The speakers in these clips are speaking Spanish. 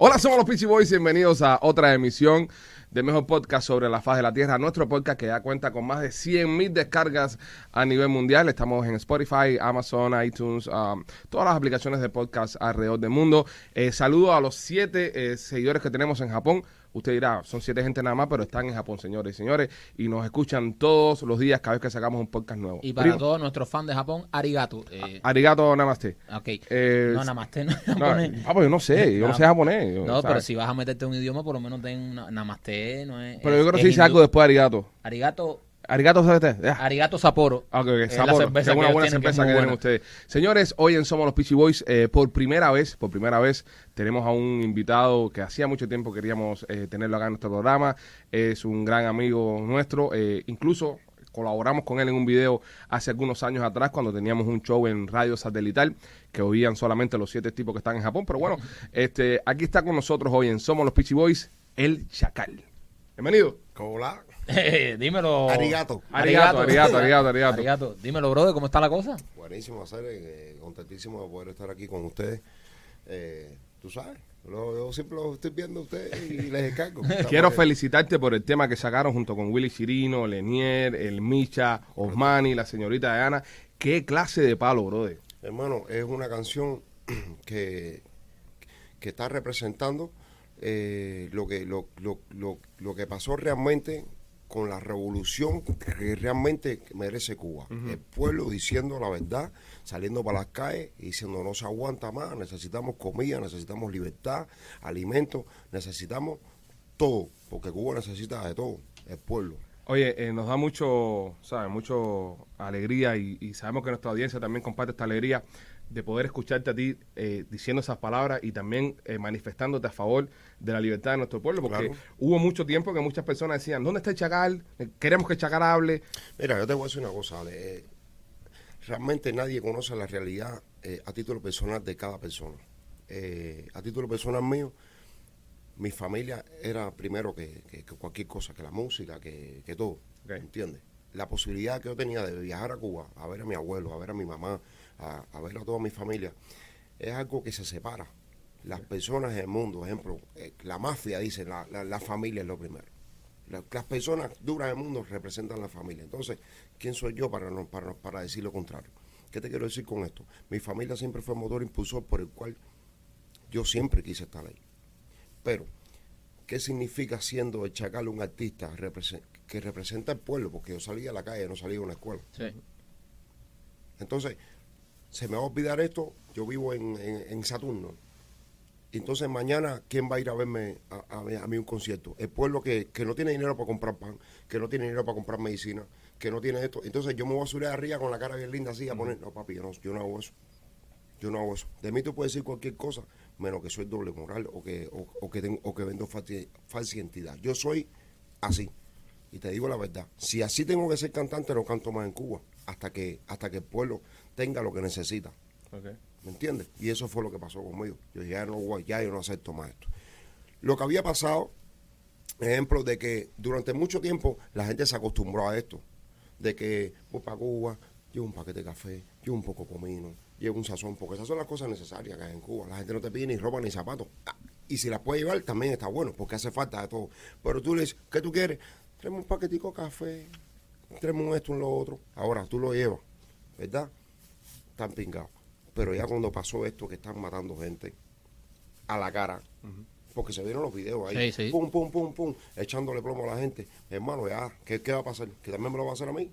Hola, somos los Peachy Boys. Bienvenidos a otra emisión del mejor podcast sobre la faz de la Tierra. Nuestro podcast que ya cuenta con más de 100 mil descargas a nivel mundial. Estamos en Spotify, Amazon, iTunes, um, todas las aplicaciones de podcast alrededor del mundo. Eh, saludo a los siete eh, seguidores que tenemos en Japón. Usted dirá, son siete gente nada más, pero están en Japón, señores y señores, y nos escuchan todos los días cada vez que sacamos un podcast nuevo. Y para Primo, todos nuestros fans de Japón, arigato. Eh, Arigato namaste. ok. Eh, no, namaste no es No, japonés. ah, pues yo no sé, yo no, No. sé japonés. yo, No, pero si vas a meterte en un idioma, por lo menos ten una- namaste, no es. Pero es- yo creo que sí hindú. algo después de arigato. Arigato, Arigato, arigato Sapporo. Ah, Es la Sapporo, cerveza que es una buena tienen, cerveza que tienen ustedes. Señores, hoy en Somos los Peachy Boys, eh, por primera vez, por primera vez, tenemos a un invitado que hacía mucho tiempo queríamos eh, tenerlo acá en nuestro programa. Es un gran amigo nuestro, eh, incluso colaboramos con él en un video hace algunos años atrás cuando teníamos un show en radio satelital que oían solamente los siete tipos que están en Japón. Pero bueno, este, aquí está con nosotros hoy en Somos los Peachy Boys, el Chacal. Bienvenido. Hola. Dímelo. Arigato. Arigato, arigato, arigato, arigato. Arigato. Dímelo, brother, ¿cómo está la cosa? Buenísimo hacer, eh, contentísimo de poder estar aquí con ustedes. Eh, Tú sabes, lo- yo siempre lo estoy viendo a ustedes y les descargo. Quiero felicitarte por el tema que sacaron junto con Willy Chirino, Lenier, el Micha, Osmani, la señorita Diana. Qué clase de palo, brother. Hermano, es una canción que, que está representando eh, lo, que, lo, lo, lo, lo que pasó realmente con la revolución que realmente merece Cuba. El pueblo diciendo la verdad, saliendo para las calles y diciendo no se aguanta más, necesitamos comida, necesitamos libertad, alimentos, necesitamos todo, porque Cuba necesita de todo, el pueblo. Oye, eh, nos da mucho, ¿sabes? Mucho alegría y, y sabemos que nuestra audiencia también comparte esta alegría de poder escucharte a ti eh, diciendo esas palabras y también eh, manifestándote a favor de la libertad de nuestro pueblo, porque Claro. hubo mucho tiempo que muchas personas decían, ¿dónde está el Chacal? Eh, Queremos que el Chacal hable. Mira, yo te voy a decir una cosa, Ale. eh, realmente nadie conoce la realidad eh, a título personal de cada persona. A título personal mío, mi familia era primero que, que- que cualquier cosa, que la música, que, que todo. Ok. ¿Entiendes? La posibilidad que yo tenía de viajar a Cuba, a ver a mi abuelo, a ver a mi mamá, a, a ver a toda mi familia, es algo que se separa. Las personas en el mundo, ejemplo, eh, la mafia dice, la, la, la familia es lo primero. La- las personas duras del mundo representan la familia. Entonces, ¿quién soy yo para, no, para, para decir lo contrario? ¿Qué te quiero decir con esto? Mi familia siempre fue motor impulsor por el cual yo siempre quise estar ahí. Pero, ¿qué significa siendo el Chacal un artista que representa al pueblo? Porque yo salía a la calle, no salía a una escuela. Sí. Entonces, se me va a olvidar esto, yo vivo en, en- en Saturno. Entonces mañana, ¿quién va a ir a verme a, a mí- a mí un concierto? El pueblo que, que no tiene dinero para comprar pan, que no tiene dinero para comprar medicina, que no tiene esto. Entonces yo me voy a subir arriba con la cara bien linda así a poner, no papi, yo no, yo no hago eso. Yo no hago eso. De mí tú puedes decir cualquier cosa, menos que soy doble moral o que, o, o que, tengo, o que vendo falsa identidad. Yo soy así. Y te digo la verdad, si así tengo que ser cantante, no canto más en Cuba, hasta que, hasta que el pueblo tenga lo que necesita. ¿Me entiendes? Y eso fue lo que pasó conmigo. Yo dije, ya no, voy, ya yo no acepto más esto. Lo que había pasado, ejemplo, de que durante mucho tiempo la gente se acostumbró a esto. De que voy para Cuba, llevo un paquete de café, llevo un poco de comino, llevo un sazón, porque esas son las cosas necesarias que hay en Cuba. La gente no te pide ni ropa ni zapatos. Ah, Y si las puede llevar, también está bueno, porque hace falta de todo. Pero tú le dices, ¿qué tú quieres? Tráeme un paquetico de café, tráeme un esto, un lo otro. Ahora tú lo llevas, ¿verdad? Están pingados. Pero ya cuando pasó esto, que están matando gente a la cara, porque se vieron los videos ahí, Sí, sí. pum, pum, pum, pum, echándole plomo a la gente. Hermano, ya, ¿qué, qué va a pasar? ¿Que también me lo va a hacer a mí?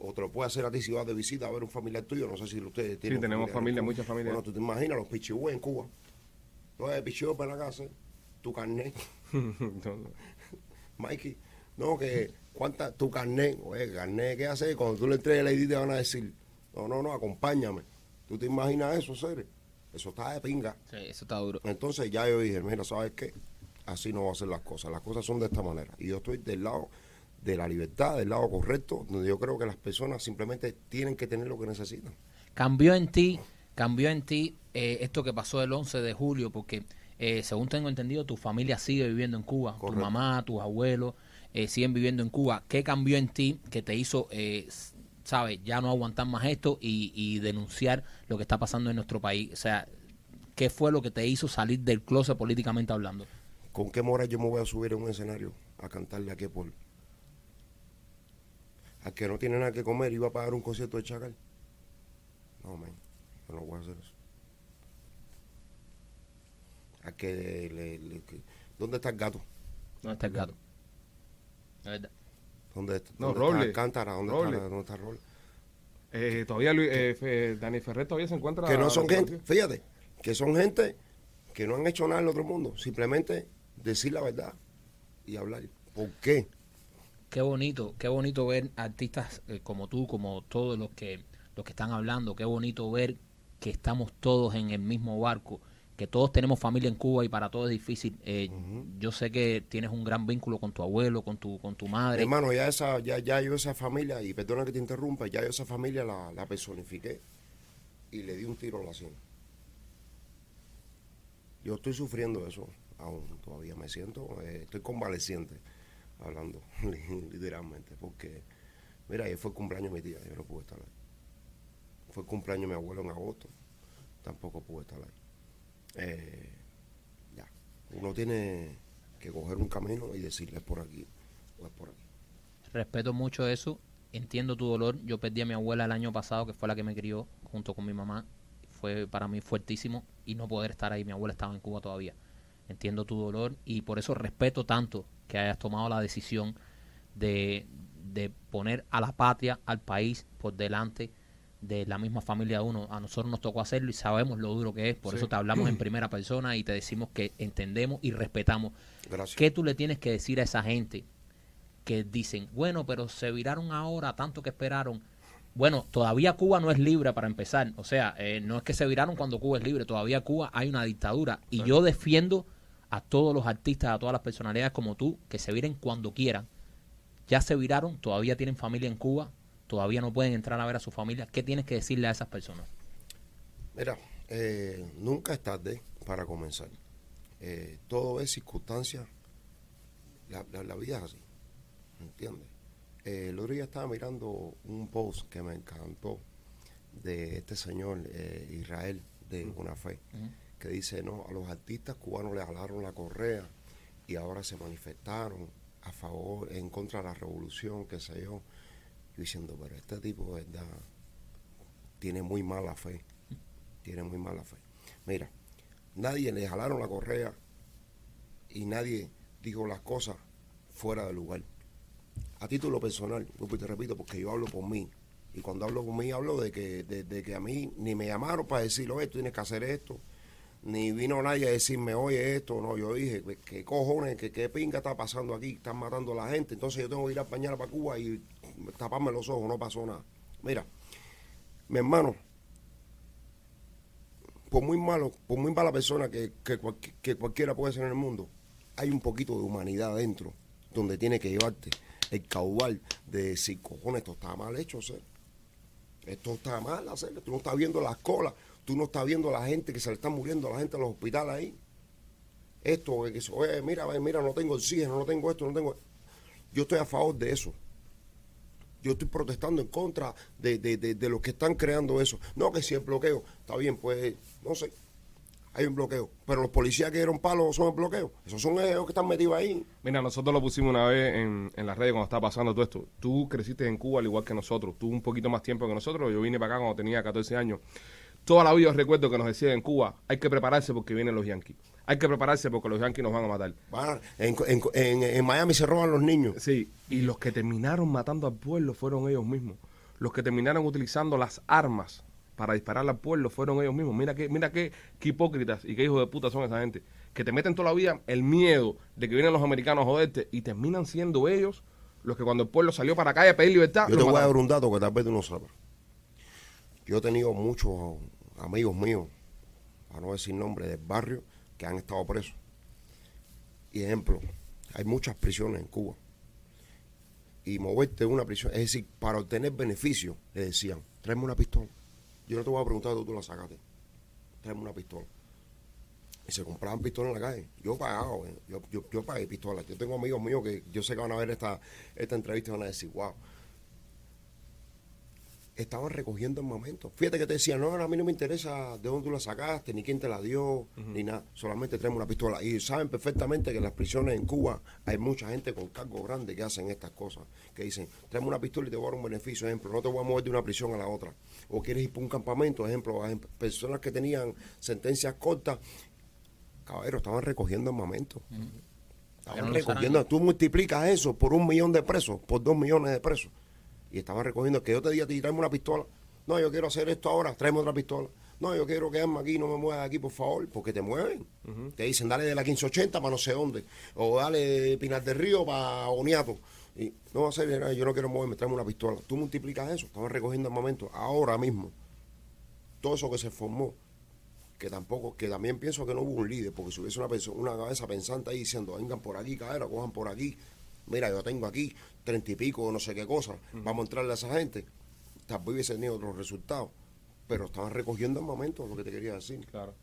O te lo puede hacer a ti si vas de visita a ver un familiar tuyo. No sé si ustedes tienen. tenemos familiares en familia, muchas familias. Bueno, tú te imaginas los pichihues en Cuba. No es pichihues para la casa, tu carnet. Mikey, no, que cuánta, tu carnet, oye, carnet, ¿qué haces? Cuando tú le entregues la ID te van a decir, no, no, no, acompáñame. ¿Tú te imaginas eso, serio? Eso está de pinga. Sí, eso está duro. Entonces ya yo dije, mira, ¿sabes qué? Así no va a ser las cosas. Las cosas son de esta manera. Y yo estoy del lado de la libertad, del lado correcto, donde yo creo que las personas simplemente tienen que tener lo que necesitan. Cambió en ti, cambió en ti eh, esto que pasó el 11 de julio, porque eh, según tengo entendido, tu familia sigue viviendo en Cuba. Tu Correcto. mamá, tus abuelos eh, siguen viviendo en Cuba. ¿Qué cambió en ti que te hizo, eh, sabes, ya no aguantar más esto y, y denunciar lo que está pasando en nuestro país? O sea, ¿Qué fue lo que te hizo salir del closet políticamente hablando? ¿Con qué moral yo me voy a subir en un escenario a cantarle a qué pueblo? Al que no tiene nada que comer y va a pagar un concierto de Chacal. No, man, yo no voy a hacer eso. A que le, ¿Dónde está el gato? ¿Dónde está el gato? Es verdad. ¿Dónde, No, dónde Roble. está Alcántara? ¿Dónde Roble. está, dónde está Roble? Eh, todavía Luis, eh, Dani Ferrer todavía se encuentra. Que no son gente, fíjate, que son gente que no han hecho nada en el otro mundo. Simplemente decir la verdad y hablar. ¿Por qué? Qué bonito, qué bonito ver artistas eh, como tú, como todos los que los que están hablando, qué bonito ver que estamos todos en el mismo barco, que todos tenemos familia en Cuba y para todos es difícil. Eh, Yo sé que tienes un gran vínculo con tu abuelo, con tu con tu madre. Hermano, ya esa, ya, ya yo esa familia, y perdona que te interrumpa, ya yo esa familia la, la personifiqué y le di un tiro a la sien. Yo estoy sufriendo eso, aún todavía me siento, eh, estoy convaleciente, hablando literalmente, porque, mira, ayer fue el cumpleaños de mi tía, yo no pude estar ahí. Fue el cumpleaños de mi abuelo en agosto, tampoco pude estar ahí. Eh, ya, uno tiene que coger un camino y decirle por aquí o es por aquí. Respeto mucho eso, entiendo tu dolor. Yo perdí a mi abuela el año pasado, que fue la que me crió junto con mi mamá. Fue para mí fuertísimo y no poder estar ahí. Mi abuela estaba en Cuba todavía. Entiendo tu dolor y por eso respeto tanto que hayas tomado la decisión de, de poner a la patria, al país por delante de la misma familia de uno. A nosotros nos tocó hacerlo y sabemos lo duro que es. Por Sí. eso te hablamos en primera persona y te decimos que entendemos y respetamos. Gracias. ¿Qué tú le tienes que decir a esa gente que dicen, bueno, pero se viraron ahora, tanto que esperaron? Bueno, todavía Cuba no es libre para empezar. O sea, eh, no es que se viraron cuando Cuba es libre, todavía Cuba hay una dictadura. Y yo defiendo a todos los artistas, a todas las personalidades como tú, que se viren cuando quieran. Ya se viraron, todavía tienen familia en Cuba, todavía no pueden entrar a ver a su familia. ¿Qué tienes que decirle a esas personas? Mira, eh, nunca es tarde para comenzar. Eh, todo es circunstancia. La, la- la vida es así. ¿Entiendes? Eh, el otro día estaba mirando un post que me encantó de este señor eh, Israel de Una Fe, que dice, no, a los artistas cubanos le jalaron la correa y ahora se manifestaron a favor, en contra de la revolución, qué sé yo. Diciendo, pero este tipo, verdad, tiene muy mala fe tiene muy mala fe. Mira, nadie le jalaron la correa y nadie dijo las cosas fuera de lugar. A título personal, te repito, porque yo hablo por mí. Y cuando hablo por mí, hablo de que, de, que a mí ni me llamaron para decir, oye, tú tienes que hacer esto. Ni vino nadie a decirme, oye, esto. No, yo dije, "Pues, ¿qué cojones, qué, qué pinga está pasando aquí? Están matando a la gente. Entonces yo tengo que ir a mañana para Cuba y taparme los ojos. No pasó nada. Mira, mi hermano, por muy malo, por muy mala persona que, que, que cualquiera puede ser en el mundo, hay un poquito de humanidad adentro, donde tiene que llevarte el caudal de decir, cojones, esto está mal hecho, hacer. Esto está mal hacer. Tú no estás viendo las colas, tú no estás viendo la gente que se le está muriendo a la gente en los hospitales ahí. Esto, oye, mira, ve, mira, no tengo oxígeno, no tengo esto, no tengo. Yo estoy a favor de eso. Yo estoy protestando en contra de, de, de, de los que están creando eso. No, que si el bloqueo, está bien, pues, no sé, hay un bloqueo. Pero los policías que dieron palo son el bloqueo. Esos son ellos que están metidos ahí. Mira, nosotros lo pusimos una vez en, en las redes cuando estaba pasando todo esto. Tú creciste en Cuba al igual que nosotros. Tú un poquito más tiempo que nosotros. Yo vine para acá cuando tenía 14 años. Toda la vida recuerdo que nos decían en Cuba, hay que prepararse porque vienen los yanquis. Hay que prepararse porque los yanquis nos van a matar. Van- en, en, en, en Miami se roban los niños. Sí, y los que terminaron matando al pueblo fueron ellos mismos. Los que terminaron utilizando las armas para disparar al pueblo fueron ellos mismos. Mira qué, mira qué, qué hipócritas y qué hijos de puta son esa gente. Que te meten toda la vida el miedo de que vienen los americanos a joderte y terminan siendo ellos los que cuando el pueblo salió para la calle a pedir libertad. Yo te voy a dar un dato que tal vez tú no sabes. Yo he tenido muchos amigos míos, para no decir nombre, del barrio, que han estado presos. Y ejemplo, hay muchas prisiones en Cuba. Y moverte en una prisión, es decir, para obtener beneficio, le decían, tráeme una pistola. Yo no te voy a preguntar de dónde tú la sacaste. Tráeme una pistola. Y se compraban pistolas en la calle. Yo pagaba, yo, yo, yo pagué pistolas. Yo tengo amigos míos que yo sé que van a ver esta, esta entrevista y van a decir, wow. Estaban recogiendo el momento. Fíjate que te decían, no, a mí no me interesa de dónde tú la sacaste, ni quién te la dio, ni nada. Solamente traemos una pistola. Y saben perfectamente que en las prisiones en Cuba hay mucha gente con cargos grandes que hacen estas cosas. Que dicen, tráeme una pistola y te voy a dar un beneficio. Ejemplo, no te voy a mover de una prisión a la otra. O quieres ir para un campamento, ejemplo, personas que tenían sentencias cortas, caballeros, estaban recogiendo el momento. Estaban recogiendo. Tú multiplicas eso por un millón de presos, por dos millones de presos y estaban recogiendo que yo te diga a ti, tráeme una pistola. No, yo quiero hacer esto ahora, tráeme otra pistola. No, yo quiero quedarme aquí, no me muevas de aquí, por favor, porque te mueven. Te dicen, dale de la 1580 para no sé dónde, o dale de Pinar del Río para Boniato. Y no va a ser, yo no quiero moverme, tráeme una pistola. Tú multiplicas eso, estaban recogiendo el momento, ahora mismo. Todo eso que se formó, que tampoco, que también pienso que no hubo un líder, porque si hubiese una persona, una cabeza pensante ahí diciendo, vengan por aquí, cadera, cojan por aquí, mira, yo tengo aquí treinta y pico, no sé qué cosa, vamos a entrarle a esa gente, tal vez hubiese tenido otros resultados. Pero estaban recogiendo el momento, lo que te quería decir. Claro.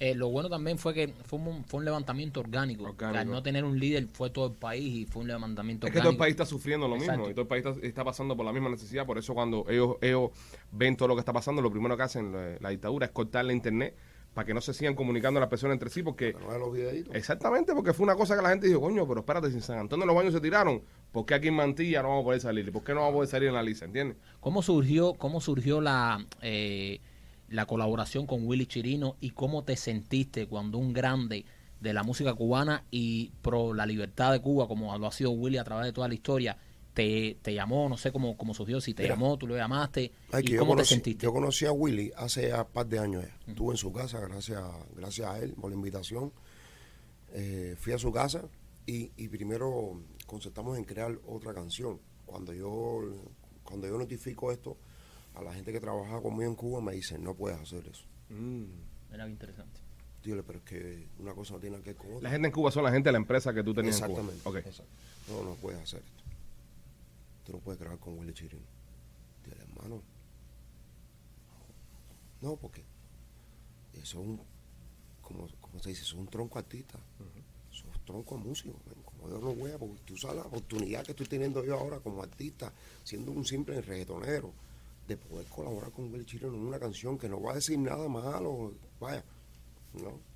Eh, lo bueno también fue que fue un, fue un levantamiento orgánico. Orgánico. Al no tener un líder fue todo el país y fue un levantamiento Es que orgánico. todo el país está sufriendo lo Exacto. mismo y todo el país está, está pasando por la misma necesidad. Por eso cuando ellos, ellos ven todo lo que está pasando, lo primero que hacen la, la dictadura es cortar la internet para que no se sigan comunicando las personas entre sí porque... Pero no los videitos. Exactamente, porque fue una cosa que la gente dijo, coño, pero espérate, si en San Antonio los baños se tiraron, ¿por qué aquí en Mantilla no vamos a poder salir? ¿Y por qué no vamos a poder salir en la lista? ¿Entiendes? ¿Cómo surgió, cómo surgió la, eh, la colaboración con Willy Chirino y cómo te sentiste cuando un grande de la música cubana y pro la libertad de Cuba, como lo ha sido Willy a través de toda la historia, te, te llamó, no sé cómo, cómo surgió, si te Mira. llamó, tú lo llamaste, Ay, que y yo cómo te conocí, sentiste. Yo conocí a Willy hace un par de años ya. Estuve en su casa, gracias, gracias a él por la invitación. Eh, fui a su casa y, y primero concertamos en crear otra canción. Cuando yo, cuando yo notifico esto a la gente que trabajaba conmigo en Cuba, me dicen, no puedes hacer eso. Mm. Qué interesante. Dile, pero es que una cosa no tiene que ver con otra. La gente en Cuba son la gente de la empresa que tú tenías Exactamente. en Cuba. Ok. exacto. No, no puedes hacer esto. Tú no puedes grabar con Willy Chirino. Dile, hermano. No, porque eso es un, como, como se dice, eso es un tronco artista. Eso es tronco músico. Como yo no voy a, porque tú sabes la oportunidad que estoy teniendo yo ahora como artista, siendo un simple reggaetonero, de poder colaborar con Willy Chirino en una canción que no va a decir nada malo. Vaya, no.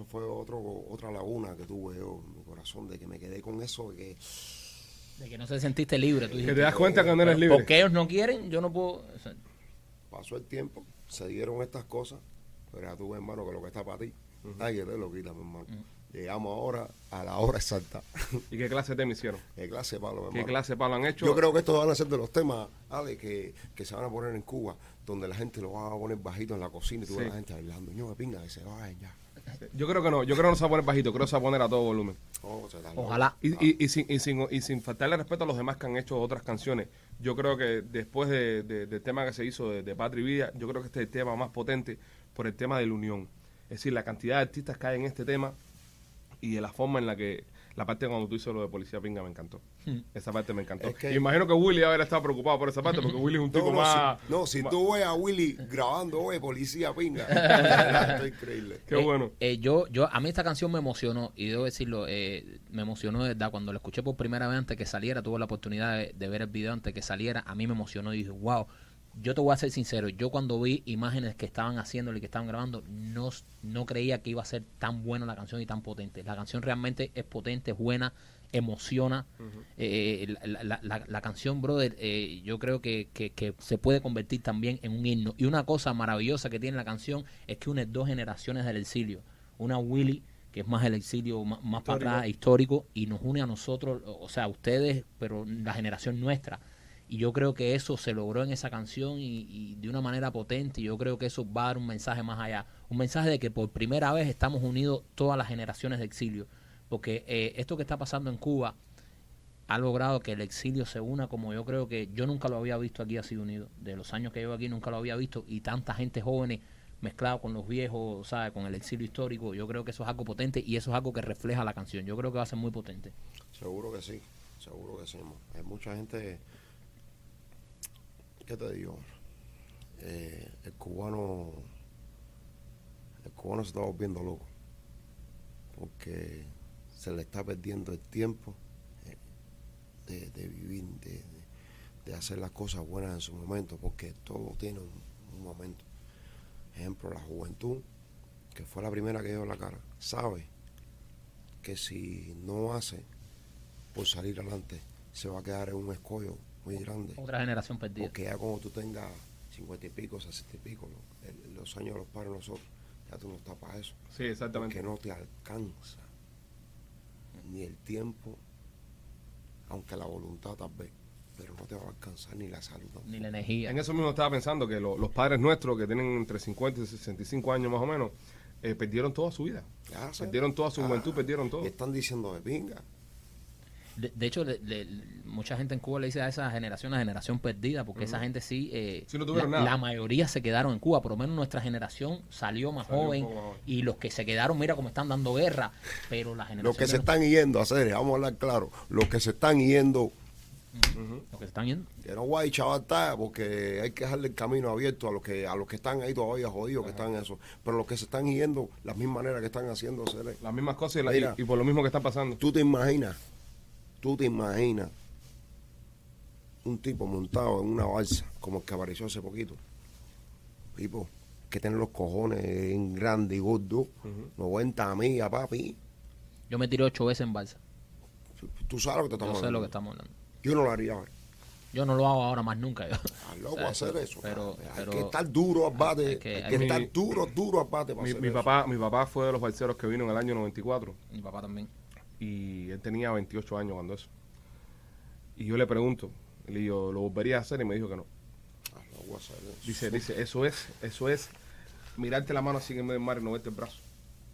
Eso fue otro, otra laguna que tuve yo en mi corazón, de que me quedé con eso, de que De que no te sentiste libre. Tú Que te das cuenta que no eres libre. porque ellos no quieren, yo no puedo. o sea, pasó el tiempo, se dieron estas cosas, pero ya tuve, hermano, que lo que está para ti, ay, que te lo quita, mi hermano. Llegamos ahora a la hora exacta. ¿Y qué clase de tema hicieron? ¿Qué clase de palo, mi ¿Qué hermano? clase de palo han hecho? Yo creo que estos van a ser de los temas, Ale, que, que se van a poner en Cuba, donde la gente lo va a poner bajito en la cocina y tú ves a la gente bailando. Yo me pinga que se vayan ya. Yo creo que no, yo creo que no se va a poner bajito, creo que se va a poner a todo volumen. Oh, Ojalá. Y, y, y sin, y, sin, y sin faltarle respeto a los demás que han hecho otras canciones, yo creo que después de, de- del tema que se hizo de, de Patria y Vida, yo creo que este es el tema más potente por el tema de la unión. Es decir, la cantidad de artistas que hay en este tema y de la forma en la que la parte cuando tú hizo lo de Policía Pinga me encantó. Esa parte me encantó. Es que- y imagino que Willy haber estado preocupado por esa parte porque Willy es un tipo No, no, más... si, no, si más- tú ves a Willy grabando, oye, policía pinga. Esto es increíble. Qué Eh, bueno. eh, yo, yo, a mí esta canción me emocionó y debo decirlo, eh, me emocionó de verdad. Cuando la escuché por primera vez antes que saliera, tuve la oportunidad de, de ver el video antes que saliera, a mí me emocionó y dije, wow. Yo te voy a ser sincero, yo cuando vi imágenes que estaban haciéndolo y que estaban grabando, no, no creía que iba a ser tan buena la canción y tan potente. La canción realmente es potente, es buena, emociona. Eh, la, la- la- la canción, brother, eh, yo creo que, que- que se puede convertir también en un himno. Y una cosa maravillosa que tiene la canción es que une dos generaciones del exilio. Una Willy, que es más el exilio, más, más para atrás, histórico, y nos une a nosotros, o sea, a ustedes, pero la generación nuestra. Y yo creo que eso se logró en esa canción y, de una manera potente. Y yo creo que eso va a dar un mensaje más allá. Un mensaje de que por primera vez estamos unidos todas las generaciones de exilio. Porque eh, esto que está pasando en Cuba ha logrado que el exilio se una como yo creo que yo nunca lo había visto aquí así unido. De los años que llevo aquí nunca lo había visto. Y tanta gente jóvenes mezclado con los viejos, ¿sabes? Con el exilio histórico. Yo creo que eso es algo potente y eso es algo que refleja la canción. Yo creo que va a ser muy potente. Seguro que sí, seguro que sí. Hay mucha gente, ¿qué te digo? Eh, el cubano, el cubano se está volviendo loco, porque se le está perdiendo el tiempo de, vivir, de hacer las cosas buenas en su momento, porque todo tiene un, un momento. Ejemplo, la juventud, que fue la primera que dio la cara, sabe que si no hace por salir adelante, se va a quedar en un escollo muy grande. Otra generación perdida. Porque ya como tú tengas cincuenta y pico, sesenta y pico, los años de los padres de nosotros, ya tú no estás para eso. Sí, exactamente. Porque no te alcanza ni el tiempo, aunque la voluntad tal vez, pero no te va a alcanzar ni la salud. Ni la energía. En eso mismo estaba pensando que lo- los padres nuestros, que tienen entre 50 y 65 años más o menos, eh, perdieron toda su vida. Ya sé. Perdieron toda su Ah, juventud, perdieron todo. Y están diciendo de pinga. De, de hecho, le- le- mucha gente en Cuba le dice a esa generación la generación perdida, porque esa gente sí, eh, Sí, no tuvieron la, nada. la mayoría se quedaron en Cuba, por lo menos nuestra generación salió más Salió joven y los que se quedaron, mira cómo están dando guerra, pero la generación Los que se están yendo a hacer, vamos a hablar claro, los que se están yendo, los que se están yendo, que no guay chaval está, porque hay que dejarle el camino abierto a los que a los que están ahí todavía jodidos, que están en eso. Pero los que se están yendo, las mismas maneras que están haciendo hacer. Las mismas cosas y, la- Mira. y- y por lo mismo que está pasando. Tú te imaginas, tú te imaginas un tipo montado en una balsa, como el que apareció hace poquito. Tipo, que tiene los cojones en grande y gordo, 90 millas, papi. yo me tiré ocho veces en balsa, Tú sabes lo que te estamos yo sé lo que hablando. estamos hablando. Yo no lo haría. ¿eh? Yo no lo hago ahora más nunca. yo. Estás loco O sea, hacer eso. pero- hay pero- que estar duro al bate. hay que- Hay hay que que- estar duro, duro al bate para Mi, hacer mi eso. papá, mi papá fue de los balseros que vino en el año 94 Mi papá también. Y él tenía 28 años cuando eso. Y yo le pregunto, le digo, ¿lo volvería a hacer? Y me dijo que no. Hacer eso. Dice, dice, eso es, eso es mirarte la mano así en medio del mar y no verte el brazo.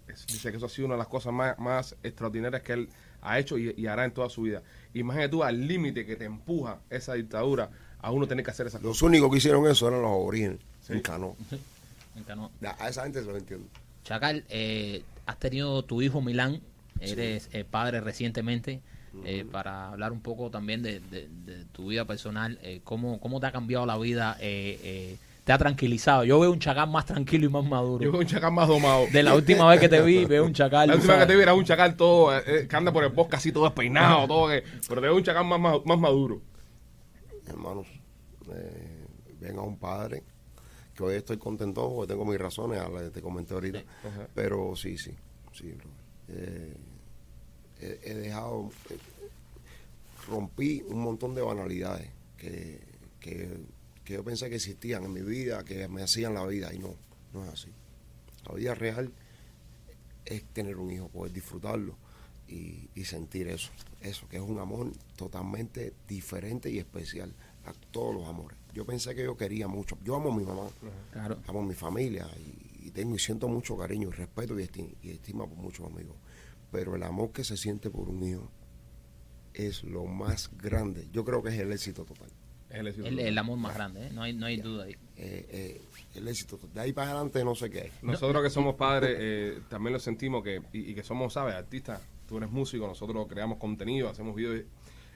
Es- dice que eso ha sido una de las cosas más, más extraordinarias que él ha hecho y, y hará en toda su vida. Imagínate tú al límite que te empuja esa dictadura a uno tener que hacer esas cosas. Los únicos que hicieron eso eran los aborígenes. En canoa. Me encantó. Ya, A esa gente se lo entiendo. Chacal, eh, has tenido tu hijo Milán, eres eh, padre recientemente, eh, para hablar un poco también de, de- de tu vida personal, eh, cómo, cómo te ha cambiado la vida, eh, eh, te ha tranquilizado. Yo veo un Chacal más tranquilo y más maduro. Yo veo un chacal más domado. De la última vez que te vi, veo un Chacal. La última vez que te vi era un chacal todo, eh, que anda por el bosque así todo despeinado, todo que- pero te veo un chacal más, más, más maduro. Hermanos, eh, ven a un padre que hoy estoy contento porque tengo mis razones, a la- te comenté ahorita. Pero sí, sí, sí, bro. Eh, he, he dejado, eh, rompí un montón de banalidades que, que, que yo pensé que existían en mi vida, que me hacían la vida y no, no es así. La vida real es tener un hijo, poder disfrutarlo y, y sentir eso. Eso, que es un amor totalmente diferente y especial a todos los amores. Yo pensé que yo quería mucho. Yo amo a mi mamá, Claro. amo a mi familia y, y tengo y siento mucho cariño y respeto y, esti- y estima por muchos amigos. Pero el amor que se siente por un hijo es lo más grande. Yo creo que es el éxito total. Es el éxito. El, el amor más grande, ¿eh? no hay, no hay duda ahí. Eh, eh, el éxito total. De ahí para adelante no sé qué. Nosotros que somos padres eh, también lo sentimos que y, y que somos, ¿sabes? Artistas, tú eres músico, nosotros creamos contenido, hacemos videos.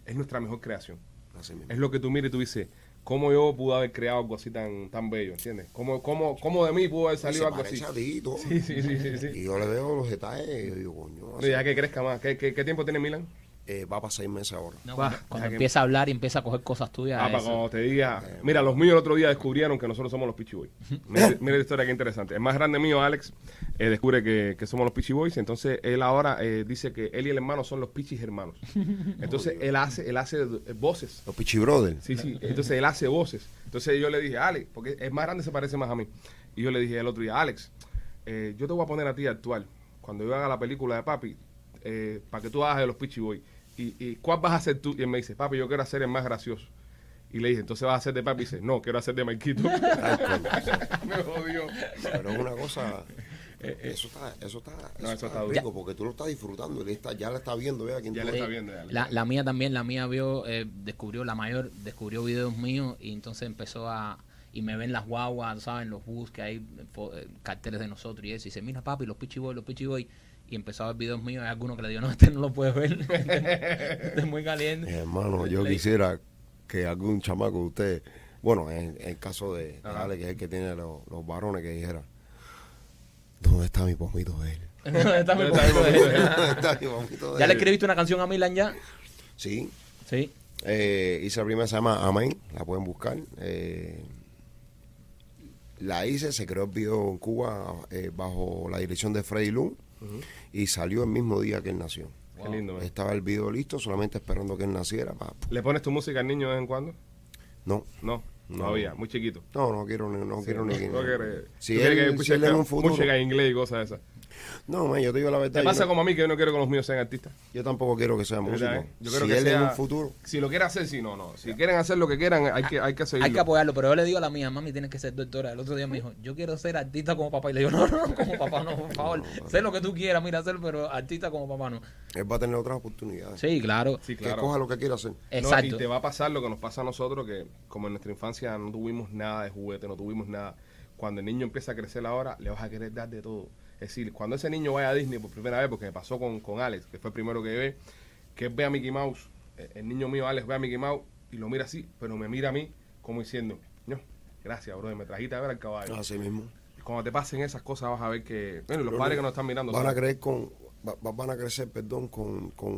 Es nuestra mejor creación. Así mismo. Es lo que tú miras y tú dices, ¿cómo yo pude haber creado algo así tan, tan bello? ¿Entiendes? ¿Cómo, cómo, cómo de mí pudo haber salido algo así? a ti. Sí, sí, sí, sí. sí. Y yo le veo los detalles y yo digo, coño, así, Ya que crezca más. ¿Qué, qué, qué tiempo tiene Milan? Eh, va para seis meses ahora. No, cuando cuando que- empieza a hablar y empieza a coger cosas tuyas. Ah, para cuando te diga. Mira, los míos el otro día descubrieron que nosotros somos los Peachy Boys. Mira, mira la historia que interesante. El más grande mío, Alex, eh, descubre que, que somos los Peachy Boys. Entonces él ahora eh, dice que él y el hermano son los Pichis hermanos. Entonces él hace, él hace eh, voces. Los Pichi Brothers. Sí, sí. Entonces él hace voces. Entonces yo le dije, Alex, porque el más grande se parece más a mí. Y yo le dije el otro día, Alex, eh, yo te voy a poner a ti a actuar. Cuando yo haga la película de papi, eh, para que tú hagas de los Peachy Boys. Y, y cuál vas a hacer tú? Y él me dice, papi, yo quiero hacer el más gracioso. Y le dije, entonces vas a hacer de papi. Y dice, no, quiero hacer de Marquito. Me jodió. Pero es una cosa. Eso está, eso está, No, eso está rico porque tú lo estás disfrutando. Él está, ya le está viendo, vea quién Ya está viendo. La, la mía también, la mía vio, eh, descubrió, la mayor descubrió videos míos y entonces empezó a, y me ven las guaguas, ¿sabes? Los bus que hay eh, carteles de nosotros y eso, y dice, mira papi, los Pichi Boys, los Pichi Boys, y empezó a ver videos míos, hay algunos que le digo, no, este no lo puedes ver, este es muy caliente. Hermano, yo Le- quisiera que algún chamaco de usted, bueno, en, en el caso de, de. Ale, que es el que tiene los, los varones, que dijera, ¿dónde está mi pomito de él? Está. ¿Dónde está mi pomito de ¿Ya le él? escribiste una canción a Milan ya? Sí, Sí. Eh, hice la primera, se llama Amén, la pueden buscar. Eh, la hice, se creó el video en Cuba eh, bajo la dirección de Freddy Lund y salió el mismo día que él nació. Qué lindo, man. Estaba el video listo, solamente esperando que él naciera. pa- ¿Le pones tu música al niño de vez en cuando? No, No, todavía, muy chiquito. no, no quiero, ni- no quiero ni que... No quiere- Si él- que si él en un futuro- música en inglés y cosas de esas. No, man, yo te digo la verdad. Te pasa no- como a mí que yo no quiero que los míos sean artistas. Yo tampoco quiero que sea músico. ¿verdad, eh? Yo quiero si que él sea, en un futuro... Si lo quiere hacer, sí, no, no. Si quieren hacer lo que quieran, hay que, hay que seguirlo. Hay que apoyarlo, pero yo le digo a la mía, mami, tienes que ser doctora. El otro día me dijo, yo quiero ser artista como papá. Y le digo, no, no, no, como papá no, por favor. sé lo que tú quieras, mira, hacer, pero artista como papá no. Él va a tener otras oportunidades. Sí, claro. Sí, Que claro. coja lo que quiera hacer. No, Exacto. y te va a pasar lo que nos pasa a nosotros, que como en nuestra infancia no tuvimos nada de juguete, no tuvimos nada. Cuando el niño empieza a crecer ahora, le vas a querer dar de todo. Es decir, cuando ese niño vaya a Disney por primera vez, porque me pasó con, con Alex, que fue el primero que ve, que él ve a Mickey Mouse, eh, el niño mío Alex ve a Mickey Mouse y lo mira así, pero me mira a mí como diciendo, no, gracias, brother, me trajiste a ver al caballo. Así mismo. Y cuando te pasen esas cosas vas a ver que, bueno, y los Pero padres no, que nos están mirando, Van a creer con, va- va- van a crecer, perdón, con, con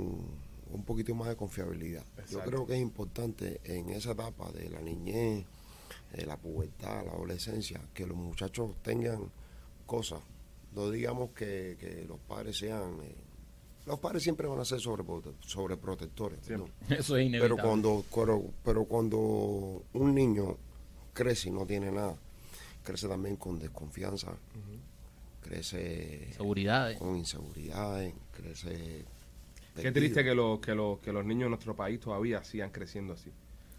un poquito más de confiabilidad. Yo creo que es importante en esa etapa de la niñez, de la pubertad, la adolescencia, que los muchachos tengan cosas. No digamos que, que los padres sean... eh, los padres siempre van a ser sobreprote- sobreprotectores. Eso es inevitable. Pero cuando, pero, pero cuando un niño crece y no tiene nada, crece también con desconfianza, crece Seguridad. con inseguridades, crece... Qué triste que, los que, los que los niños de nuestro país todavía sigan creciendo así.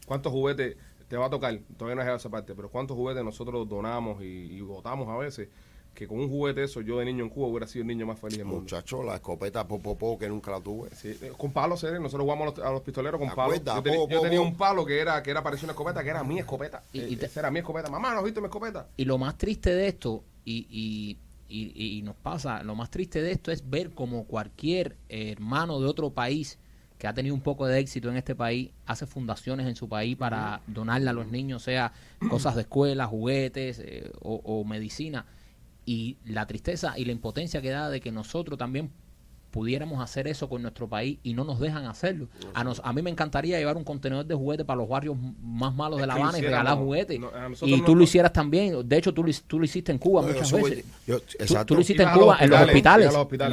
¿Cuántos juguetes te va a tocar? Todavía no he llegado a esa parte, pero ¿cuántos juguetes nosotros donamos y, y votamos a veces? Que con un juguete eso, yo de niño en Cuba hubiera sido el niño más feliz del mundo. Muchacho, la escopeta popopó que nunca la tuve. Sí, eh, con palos, serio, nosotros jugamos a los, a los pistoleros con ¿Te palos. Yo, teni- Po, yo po, tenía po. un palo que era que era parecía una escopeta, que era mi escopeta. Y- Eh, y te- esa era mi escopeta. Mamá, ¿no has visto mi escopeta? Y lo más triste de esto, y, y, y- y nos pasa, lo más triste de esto es ver como cualquier hermano de otro país que ha tenido un poco de éxito en este país, hace fundaciones en su país para donarle a los niños, sea cosas de escuela, juguetes eh, o, o medicina. Y la tristeza y la impotencia que da de que nosotros también pudiéramos hacer eso con nuestro país y no nos dejan hacerlo. A, nos, a mí me encantaría llevar un contenedor de juguetes para los barrios más malos de La Habana y regalar juguetes. No, y no- tú lo hicieras también. De hecho, tú lo, tú lo hiciste en Cuba No, muchas veces. yo- Tú- exacto. Tú, lo hiciste en Cuba, en los hospitales. En los hospitales.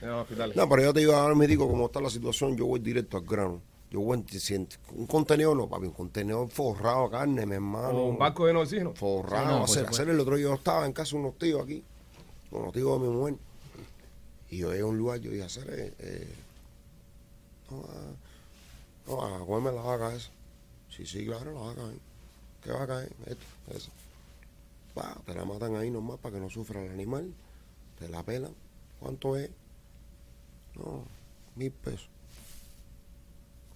En los hospitales. No, pero yo te digo ahora me digo cómo está la situación, yo voy directo al grano. Yo en- un contenedor, no, papi, un contenedor forrado a carne, mi hermano. O un barco lleno de oxígeno. forrado. Sí, no, hacer, hacer el otro día yo estaba en casa de unos tíos aquí, con los tíos de mi mujer. Y yo llegué a un lugar, yo dije, hacer, eh, eh, no, a, no, a comerme la vaca esa. Sí, sí, claro, la vaca ahí. ¿Qué vaca es? Esta, esa. Va, te la matan ahí nomás para que no sufra el animal. Te la pelan. ¿Cuánto es? No, mil pesos.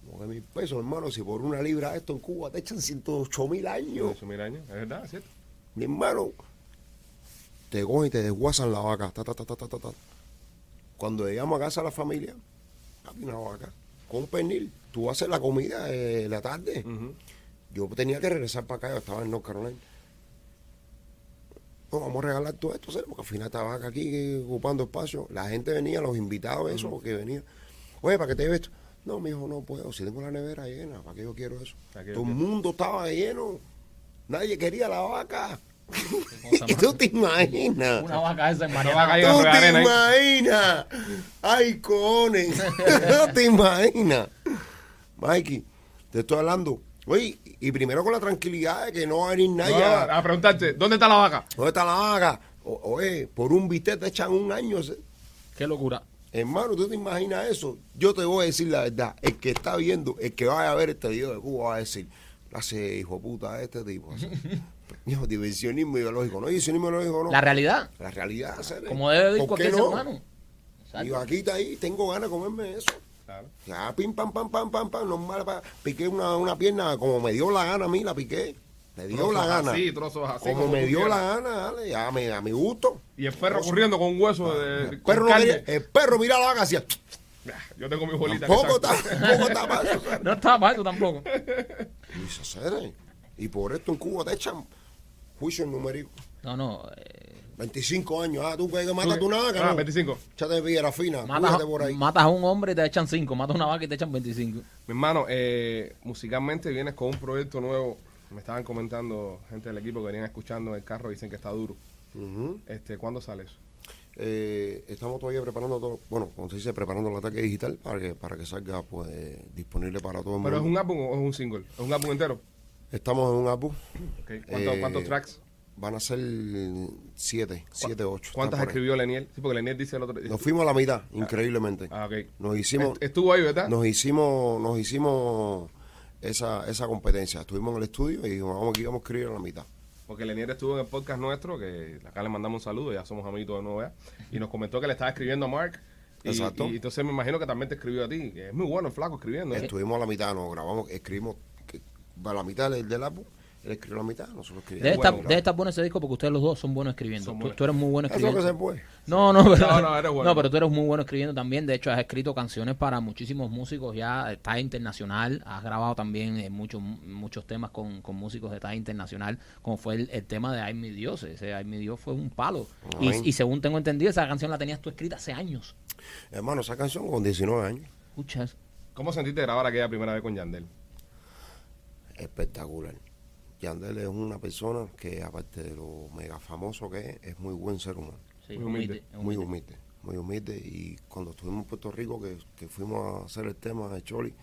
Como que mil pesos, hermano, si por una libra esto en Cuba te echan 108 mil años. Eso, mil años. Es verdad, es cierto. Mi hermano, te cogen y te desguasan la vaca. ta, ta, ta, ta, ta, ta, ta. Cuando llegamos a casa a la familia, papi, una vaca con un pernil. Tú haces la comida de la tarde. Yo tenía que regresar para acá, yo estaba en North Carolina. No, vamos a regalar todo esto, porque al final esta vaca aquí eh, ocupando espacio. La gente venía, los invitados, eso, que venían. Oye, ¿para qué te lleves esto? No, mi hijo, no puedo. Si tengo la nevera llena, ¿para qué yo quiero eso? ¿Para qué yo Todo el mundo estaba lleno. Nadie quería la vaca. cosa ¿Y más- tú te imaginas? Una vaca esa en vaca. ¿Tú te arena imaginas? Ay, cojones. ¿No te imaginas? Mikey, te estoy hablando. Oye, y primero con la tranquilidad de que no va a venir nadie. No, a- a preguntarte, ¿dónde está la vaca? ¿Dónde está la vaca? O- Oye, por un bistec te echan un año. se- Qué locura. Hermano, ¿tú te imaginas eso? Yo te voy a decir la verdad. El que está viendo, el que vaya a ver este video de Cuba va a decir, hace hijo puta este tipo. diversionismo ideológico. No, diversionismo ideológico no. La realidad, La realidad, hacer, como debe ir ¿por qué cualquier ser no? humano. Y Exacto. vaquita ahí, tengo ganas de comerme eso. Claro. Ya, pim, pam, pam, pam, pam, pam, normal, pa- piqué una, una pierna como me dio la gana a mí, la piqué. Me dio Trozos la gana. así, trozos así, como como me dio quieras. la gana, dale, ya me, a mi gusto. Y el perro corriendo con un hueso de. El con perro, no el perro mira la vaca hacía. Yo tengo mi bolita. que Tampoco está, tampoco está eso. No estaba para eso tampoco. Y dice, "Cere". Y por esto en Cuba te echan juicio numérico. No, no. eh, 25 años. Ah, tú que matas tu nada, Ah, 25. Échate piedra fina. Matas, por ahí. matas a un hombre y te echan 5. Matas a una vaca y te echan 25. Mi hermano, eh, musicalmente vienes con un proyecto nuevo. Me estaban comentando gente del equipo que venían escuchando en el carro, dicen que está duro. Este, ¿Cuándo sale eso? Eh, estamos todavía preparando todo, bueno, como se dice, preparando el ataque digital para que para que salga pues disponible para todo el ¿Pero es mundo. un álbum o es un single? ¿Es un álbum entero? Estamos en un álbum. Ok. ¿Cuántos, Eh, cuántos tracks? Van a ser siete, siete, ocho. ¿Cuántas escribió Leniel? Sí, porque Leniel dice el otro Nos fuimos a la mitad, increíblemente. Ah, ok. Nos hicimos, Est- Estuvo ahí, ¿verdad? nos hicimos, nos hicimos esa, esa competencia. Estuvimos en el estudio y dijimos, vamos aquí, vamos a escribir a la mitad. Porque Lenier estuvo en el podcast nuestro, que acá le mandamos un saludo, ya somos amiguitos de nuevo, ¿verdad? y nos comentó que le estaba escribiendo a Mark. Y, Exacto. y entonces me imagino que también te escribió a ti. que Es muy bueno el flaco escribiendo. ¿eh? Estuvimos a la mitad, nos grabamos, escribimos a la mitad del, del álbum. Él escribió la mitad, nosotros escribimos. Debe, bueno, estar, debe estar bueno ese disco porque ustedes los dos son buenos escribiendo. Son Tú, buenos. tú eres muy bueno Eso es lo que escribiendo. se puede. No, no, pero, No, no, eres bueno. no, pero tú eres muy bueno escribiendo también. De hecho, has escrito canciones para muchísimos músicos ya de talla internacional. Has grabado también eh, muchos muchos temas con, con músicos de talla internacional, como fue el, el tema de Ay mi Dios. Ese Ay mi Dios fue un palo. Y, y según tengo entendido, esa canción la tenías tú escrita hace años. Hermano, esa canción con 19 años, Escucha eso. ¿Cómo sentiste grabar aquella primera vez con Yandel? espectacular. Yandel es una persona que, aparte de lo mega famoso que es, es muy buen ser humano. Sí, Muy humilde. Muy humilde, muy humilde. Y cuando estuvimos en Puerto Rico, que, que fuimos a hacer el tema de Choli,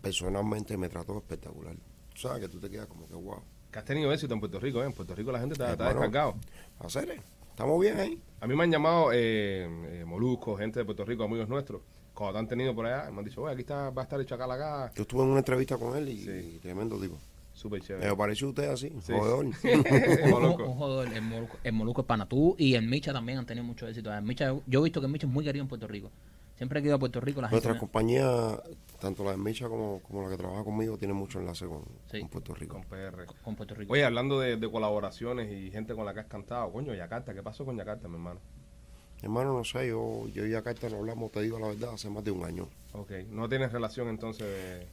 personalmente me trató espectacular. O sea, que tú te quedas como que, wow. Que has tenido éxito en Puerto Rico, ¿eh? En Puerto Rico la gente está, está descargado. Hacer, estamos bien ahí. A mí me han llamado eh, eh, Molusco, gente de Puerto Rico, amigos nuestros. Cuando te han tenido por allá, me han dicho, oye, aquí está, va a estar el chacal acá. Yo estuve en una entrevista con él y, Sí. y tremendo tipo. Súper chévere. Me pareció usted así, Sí. jodedor. Un, un jodedor, el Molusco, el Molusco es pana. Tú y el Micha también han tenido mucho éxito. El Micha, yo he visto que el Micha es muy querido en Puerto Rico. Siempre que he ido a Puerto Rico, la gente... Nuestra compañía, tanto la de Micha como, como la que trabaja conmigo, tiene mucho enlace con, Sí. con Puerto Rico. Con PR. con Puerto Rico. Oye, hablando de, de colaboraciones y gente con la que has cantado, coño, Yakarta, ¿qué pasó con Yakarta, mi hermano? Hermano, no sé, yo, yo y Yakarta no hablamos, te digo la verdad, hace más de un año. Ok, no tienes relación entonces de...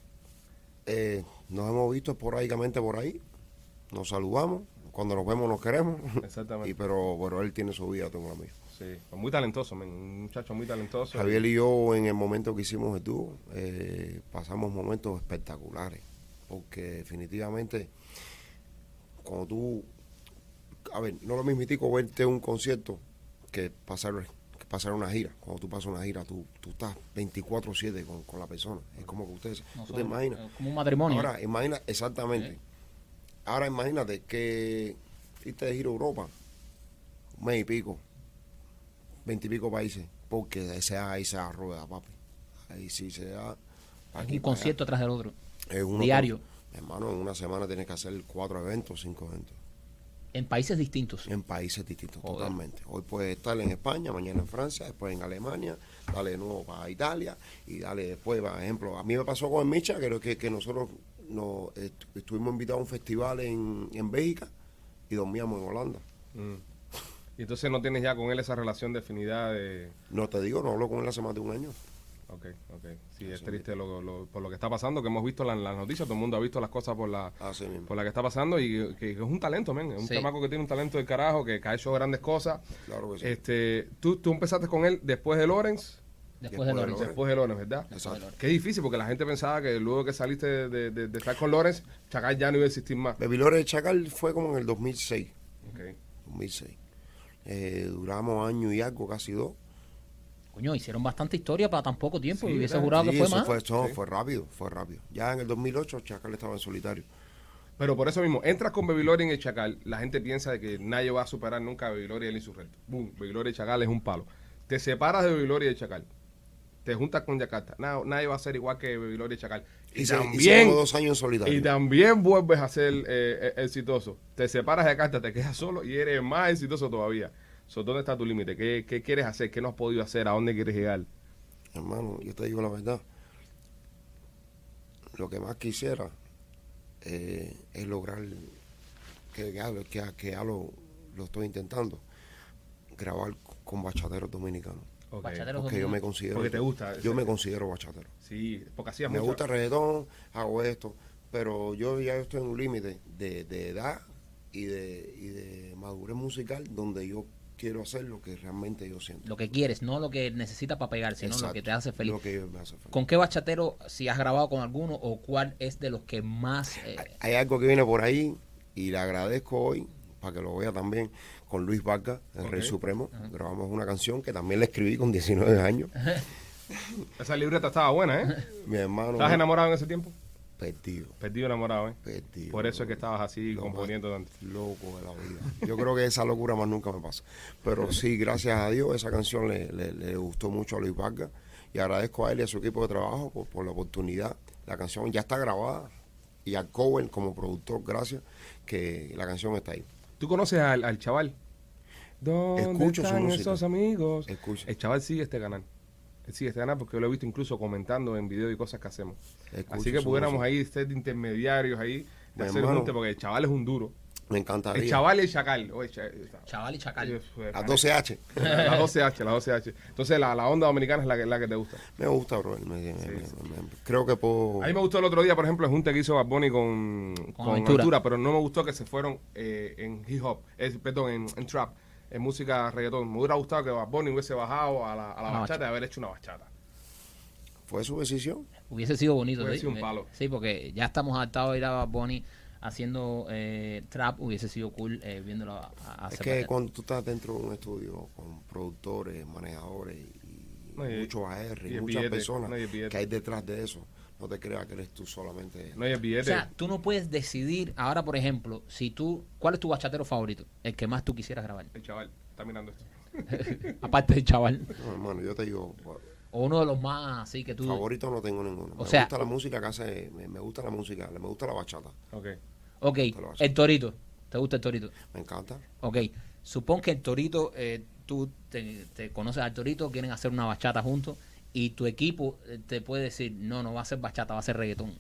Eh, nos hemos visto esporádicamente por ahí, nos saludamos, cuando nos vemos nos queremos, Exactamente. y pero, pero él tiene su vida, tengo la mía. Sí, pues muy talentoso, un muchacho muy talentoso. Javier y yo en el momento que hicimos el dúo, eh, pasamos momentos espectaculares, porque definitivamente cuando tú, a ver, no lo mismitico verte un concierto que pasar, pasar una gira. Cuando tú pasas una gira, tú, tú estás 24/7 con, con la persona. Es como que ustedes, No tú te imaginas. eh, Como un matrimonio. Ahora, imagina, exactamente. Sí. Ahora imagínate que fuiste de giro a Europa, un mes y pico, veintipico países, porque se da ahí se da rueda, papi. Ahí sí se da. aquí un concierto tras del otro. allá. Es uno diario. por- hermano, en una semana tienes que hacer cuatro eventos, cinco eventos, En países distintos. en países distintos, Joder. totalmente. Hoy puedes estar en España, mañana en Francia, después en Alemania, dale de nuevo para Italia y dale después, por ejemplo, a mí me pasó con el Micha, creo que, que nosotros nos, est- estuvimos invitados a un festival en, en Bélgica y dormíamos en Holanda. Mm. Y entonces no tienes ya con él esa relación de afinidad de... No te digo, no hablo con él hace más de un año. Ok, ok. Sí, es triste lo, lo- por lo que está pasando, que hemos visto en la- en las noticias, todo el mundo ha visto las cosas por la, Así por la que está pasando y que, que es un talento, men. Es un Sí. chamaco que tiene un talento del carajo, que, que ha hecho grandes cosas. Claro que sí. Este, tú, tú empezaste con él después de Lorenz, Después de Después de Lorenzo. después de Lorenz, ¿verdad? Exacto. Qué difícil, porque la gente pensaba que luego que saliste de, de- de- de estar con Lorenz, Chacal ya no iba a existir más. Baby Lore de Chacal fue como en el 2006. Ok. 2006. Eh, duramos año y algo, casi dos. Coño, hicieron bastante historia para tan poco tiempo. Sí, y hubiese jurado que fue eso más. Fue, Sí. fue rápido, fue rápido. Ya en el 2008 Chacal estaba en solitario. Pero por eso mismo, entras con Baby Gloria en el Chacal, la gente piensa de que nadie va a superar nunca a Baby Gloria y el insurrecto. Boom, Baby Gloria y Chacal es un palo. Te separas de Baby Gloria y Chacal. Te juntas con Yakarta. Na- nadie va a ser igual que Baby Gloria y Chacal. Y, Y, se, y también, seguimos dos años en solitario. y también vuelves a ser eh, eh, exitoso. Te separas de Yakarta, te quedas solo y eres más exitoso todavía. So, ¿Dónde está tu límite? ¿Qué, ¿Qué quieres hacer? ¿Qué no has podido hacer? ¿A dónde quieres llegar? Hermano, yo te digo la verdad. Lo que más quisiera eh, es lograr que ya, que, que ya lo, lo estoy intentando. Grabar con bachateros dominicanos. Ok. Bachateros Porque yo me dominicanos. considero. Porque te gusta Yo me considero bachatero. Sí, porque hacías Me mucho- gusta reggaetón, hago esto, pero yo ya estoy en un límite de, de edad y de, y de madurez musical donde yo quiero hacer lo que realmente yo siento. Lo que quieres, no lo que necesitas para pegar, sino lo Exacto, que te hace feliz. Lo que me hace feliz. ¿Con qué bachatero, si has grabado con alguno, o cuál es de los que más... eh, Hay algo que viene por ahí y le agradezco hoy, para que lo vea también, con Luis Vargas, el Rey. Supremo. Grabamos una canción que también la escribí con 19 años. Esa libreta estaba buena, ¿eh? Mi hermano. ¿Estabas enamorado en ese tiempo? Perdido, Perdido enamorado, ¿eh? perdido. Por eso es que estabas así Lo componiendo tanto. Loco de la vida. Yo creo que esa locura más nunca me pasa. Pero sí, gracias a Dios, esa canción le, le- le gustó mucho a Luis Vargas. Y agradezco a él y a su equipo de trabajo por, por la oportunidad. La canción ya está grabada. Y a Cowen como productor, gracias, que la canción está ahí. ¿Tú conoces al, al chaval? ¿Dónde Escucho están esos amigos? Escucho. El chaval sigue este canal. Este canal porque yo lo he visto incluso comentando en videos y cosas que hacemos. Escucho Así que pudiéramos ahí ser de intermediarios ahí, de Mi hacer hermano. junte, porque el chaval es un duro. Me encantaría. El chaval y el chacal. Oye, chaval y chacal. Las 12H. La 12H, la 12H. Entonces la, la onda dominicana es la que, la que te gusta. Me gusta, bro. Me- me- me- me- creo que puedo. A mí me gustó el otro día, por ejemplo, el junte que hizo Bad Bunny con, con, Aventura. Aventura, pero no me gustó que se fueron eh, en hip hop, es, perdón, en, en trap, en música reggaetón. Me hubiera gustado que Bad Bunny hubiese bajado a la, a la bachata y haber hecho una bachata. ¿Fue su decisión? Hubiese sido bonito. Hubiese ¿sí? sido un palo. Sí, porque ya estamos adaptados a ir a Bad Bunny haciendo eh, trap. Hubiese sido cool eh, viéndolo a, a Es que bachata. cuando tú estás dentro de un estudio con productores, manejadores y, No, y- muchos AR, y muchas billete, personas no, y que hay detrás de eso, no te creas que eres tú solamente. No hay el O billete. sea, tú no puedes decidir ahora, por ejemplo, si tú, ¿cuál es tu bachatero favorito? El que más tú quisieras grabar. el chaval está mirando esto. Aparte del chaval. No, hermano, yo te digo, O uno de los más así que tú. favorito no tengo ninguno. O me sea- gusta la música que hace, me, me gusta la música, me gusta la bachata, Ok. Ok, el torito. ¿Te gusta el torito? me encanta. Ok, supón que el torito, eh, tú te, te conoces al torito, quieren hacer una bachata juntos y tu equipo eh, te puede decir, no, no va a ser bachata, va a ser reggaetón.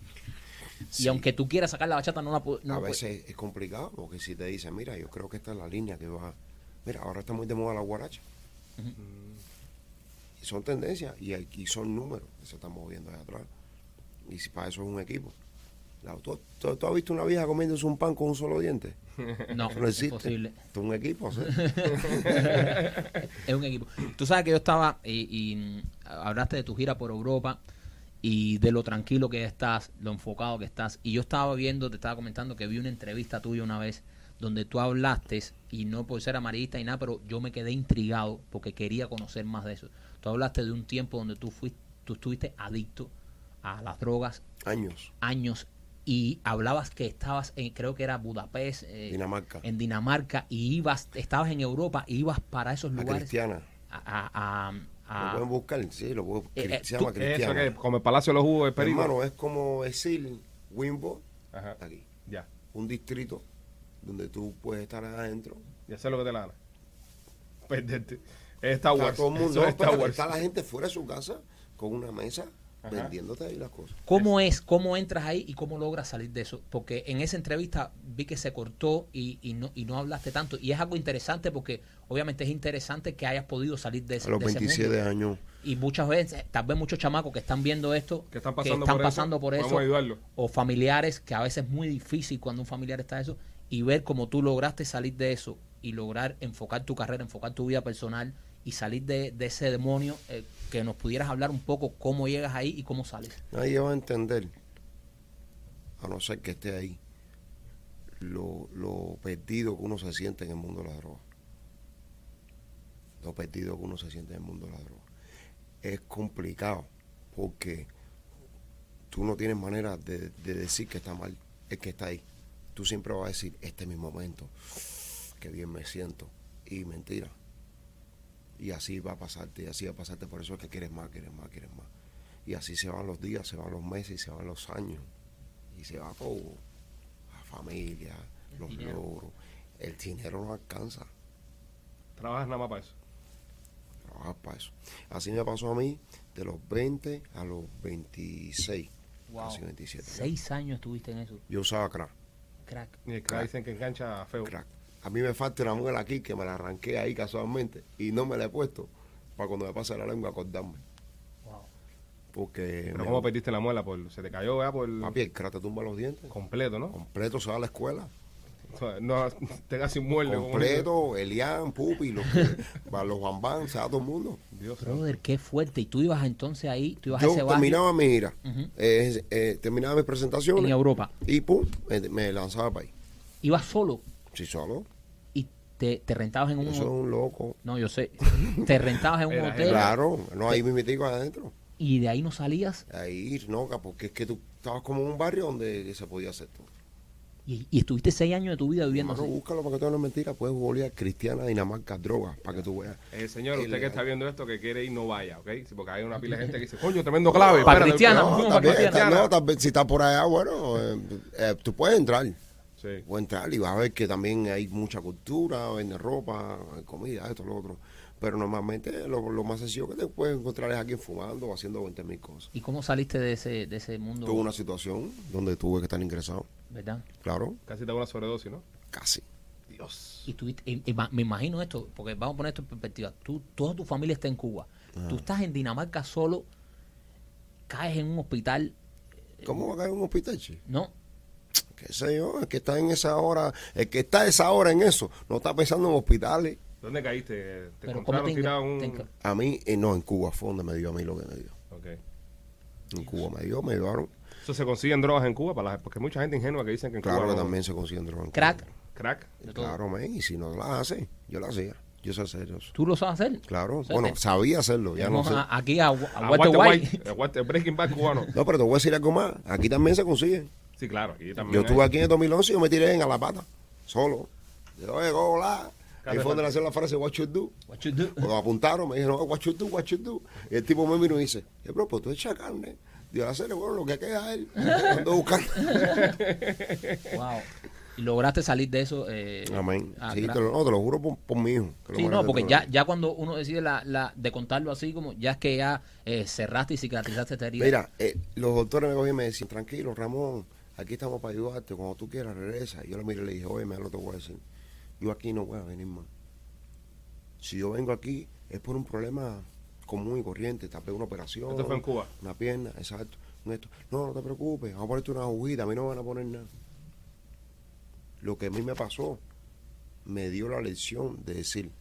Y aunque tú quieras sacar la bachata, no la pu- no a puedes. veces es complicado porque si te dicen, mira, yo creo que esta es la línea que va. Mira, ahora está muy de moda la guaracha. Y son tendencias y, y son números que se están moviendo allá atrás. Y si para eso es un equipo. ¿Tú, tú- tú has visto una vieja comiéndose un pan con un solo diente? No, No existe. imposible. Esto es un equipo. ¿sí? es un equipo. Tú sabes que yo estaba y, y, mm, hablaste de tu gira por Europa y de lo tranquilo que estás, lo enfocado que estás. Y yo estaba viendo, te estaba comentando que vi una entrevista tuya una vez donde tú hablaste, y no por ser amarillista y nada, pero yo me quedé intrigado porque quería conocer más de eso. Tú hablaste de un tiempo donde tú fuiste, tú estuviste adicto a las drogas Años. años y hablabas que estabas en, creo que era Budapest, eh, Dinamarca. en Dinamarca, y ibas, estabas en Europa, y ibas para esos lugares cristiana. a, a- a- Lo a- pueden buscar, sí, lo pueden, Eh, eh, se tú- llama Eso cristiana. que como el Palacio de los Jugos de Perico. Hermano, es como decir Wimbo, Ajá. aquí. Ya. Un distrito donde tú puedes estar adentro. Y hacer lo que te la gana. Perderte. Está Wars. todo el mundo, Eso no, es Star espérate, Wars. está la gente fuera de su casa con una mesa Ajá. vendiéndote ahí las cosas. ¿Cómo es? ¿Cómo entras ahí y cómo logras salir de eso? Porque en esa entrevista vi que se cortó y, y no, y no hablaste tanto. Y es algo interesante porque obviamente es interesante que hayas podido salir de ese A los de ese 27 mundo. años. Y muchas veces, tal vez muchos chamacos que están viendo esto, Que están pasando están por eso, pasando por vamos eso, a ayudarlos. o familiares, que a veces es muy difícil cuando un familiar está eso, y ver cómo tú lograste salir de eso y lograr enfocar tu carrera, enfocar tu vida personal y salir de, de ese demonio, eh, que nos pudieras hablar un poco cómo llegas ahí y cómo sales. Nadie va a entender, a no ser que esté ahí, lo, lo perdido que uno se siente en el mundo de la droga. Lo perdido que uno se siente en el mundo de la droga. Es complicado porque tú no tienes manera de, de decir que está mal el que está ahí. Tú siempre vas a decir, este es mi momento, que bien me siento. Y mentira. Y así va a pasarte, y así va a pasarte. Por eso es que quieres más, quieres más, quieres más. Y así se van los días, se van los meses y se van los años. Y se va todo. La familia, El los dinero. logros. El dinero no alcanza. Trabajas nada más para eso. Trabajar para eso. Así me pasó a mí de los 20 a los 26. Casi 27. Seis años estuviste en eso, Yo usaba crack. crack. Y el que Crack. dicen que engancha feo. crack. A mí me falta una muela aquí que me la arranqué ahí casualmente y no me la he puesto para cuando me pase la lengua acordarme. Wow. Porque Pero ¿cómo perdiste la muela? Por, se te cayó, ¿verdad? Por papi, el te tumba los dientes. completo, ¿no? Completo se va a la escuela. No, tenga sin muerde. como Completo, Elian, Pupi, los, los Bambán, se da todo el mundo. Dios. Brother, qué fuerte. Y tú ibas entonces ahí, tú ibas a Yo ese terminaba mi gira, eh, eh, terminaba mis presentaciones en Europa. y pum, me, me lanzaba para ahí. Ibas solo Sí, solo. Te, te rentabas en un Eso es un loco. No, yo sé. Te rentabas en un Era, hotel Claro, no, ahí me metí adentro. y de ahí no salías Ahí, no, porque es que tú estabas como en un barrio donde se podía hacer todo. y, y estuviste seis años de tu vida viviendo Hermano, así. búscalo para que tú no es mentira. Puedes googlear Cristiana Dinamarca Drogas para que tú veas. Eh, señor, usted que está viendo esto, que quiere ir, no vaya, ¿ok? Sí, porque hay una pila de gente que dice, coño, tremendo clave. Pa' espérate, Cristiana, espérate". no, No, también, Cristiana. no, si estás por allá, bueno, eh, eh, tú puedes entrar. Sí. Puedes entrar y vas a ver que también hay mucha cultura, venden ropa, comida, esto, lo otro. Pero normalmente lo, lo más sencillo que te puedes encontrar es alguien fumando o haciendo 20 mil cosas. ¿Y cómo saliste de ese, de ese mundo? Tuve una situación donde tuve que estar ingresado, ¿Verdad? claro, Casi te da una sobredosis, ¿no? casi. Dios. Y tuviste, y- y me imagino esto, porque vamos a poner esto en perspectiva. Tú, toda tu familia está en Cuba. Tú estás en Dinamarca solo, caes en un hospital, ¿Cómo va a caer en un hospital, chico? ¿no? Qué sé yo, el que está en esa hora, el que está a esa hora en eso, no está pensando en hospitales. ¿Dónde caíste? ¿Te Pero ¿cómo encontraron tirado un...? A mí, eh, no, en Cuba fue donde me dio a mí lo que me dio. Ok. En Cuba me dio, me llevaron. ¿Eso se consiguen drogas en Cuba? Para las- porque hay mucha gente ingenua que dicen que en Claro Cuba que no- también se consiguen drogas. en Crack. Cuba. Crack. todo? Claro, men, y si no las hace, yo las hacía. Yo sé hacer eso. ¿Tú lo sabes hacer? Claro, bueno, sabía hacerlo, ya no sé. a- aquí a, a Walter Walter White. White, Breaking Bad cubano. No, pero te voy a decir algo más. Aquí también se consiguen. Sí, claro. Aquí también Yo hay. estuve aquí en el 2011 y yo me tiré en Alapata, solo. Yo, oye, hola. Ahí fue donde nació la frase, what you do. What you do? Cuando apuntaron, me dijeron, what you do, what you do. Y el tipo me miró y dice, eh, bro, pues tú echas carne. Dios, hacer bueno, lo que queda es él. Ando buscando. Wow. Y lograste salir de eso. Eh, Amén. ah, Sí, te lo, no, te lo juro por, por mi hijo. que lo Sí, no, porque ya, ya cuando uno decide la, la, de contarlo así, como ya es que ya eh, cerraste y cicatrizaste esta herida. Mira, eh, los doctores me cogían y me decían, tranquilo, Ramón, aquí estamos para ayudarte, cuando tú quieras regresa. Y yo lo miré y le dije, oye, me lo te voy a decir. Yo aquí no voy a venir más. Si yo vengo aquí es por un problema común y corriente, tal vez una operación. Esto fue en Cuba. Una pierna, exacto. esto. No, no te preocupes, vamos a ponerte una agujita, a mí no me van a poner nada. Lo que a mí me pasó me dio la lección de decir,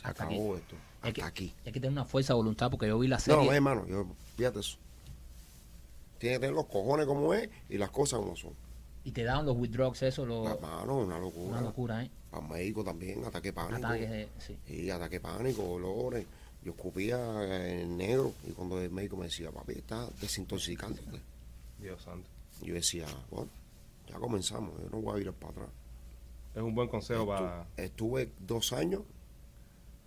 se acabó aquí. esto, hasta aquí. hay que tener una fuerza de voluntad porque yo vi la No, serie. hermano, yo, fíjate eso. Tiene que tener los cojones como es y las cosas como son. y te daban los withdrawals, eso, lo- La mano, una locura. una locura, ¿eh? Para médico también, ataque pánico. Ataques de- sí. Y ataque pánico, dolores. Yo escupía en negro y cuando el médico me decía, papi, está desintoxicándote. Dios santo. Yo decía, bueno, ya comenzamos, yo no voy a ir para atrás. Es un buen consejo para... Estuve dos años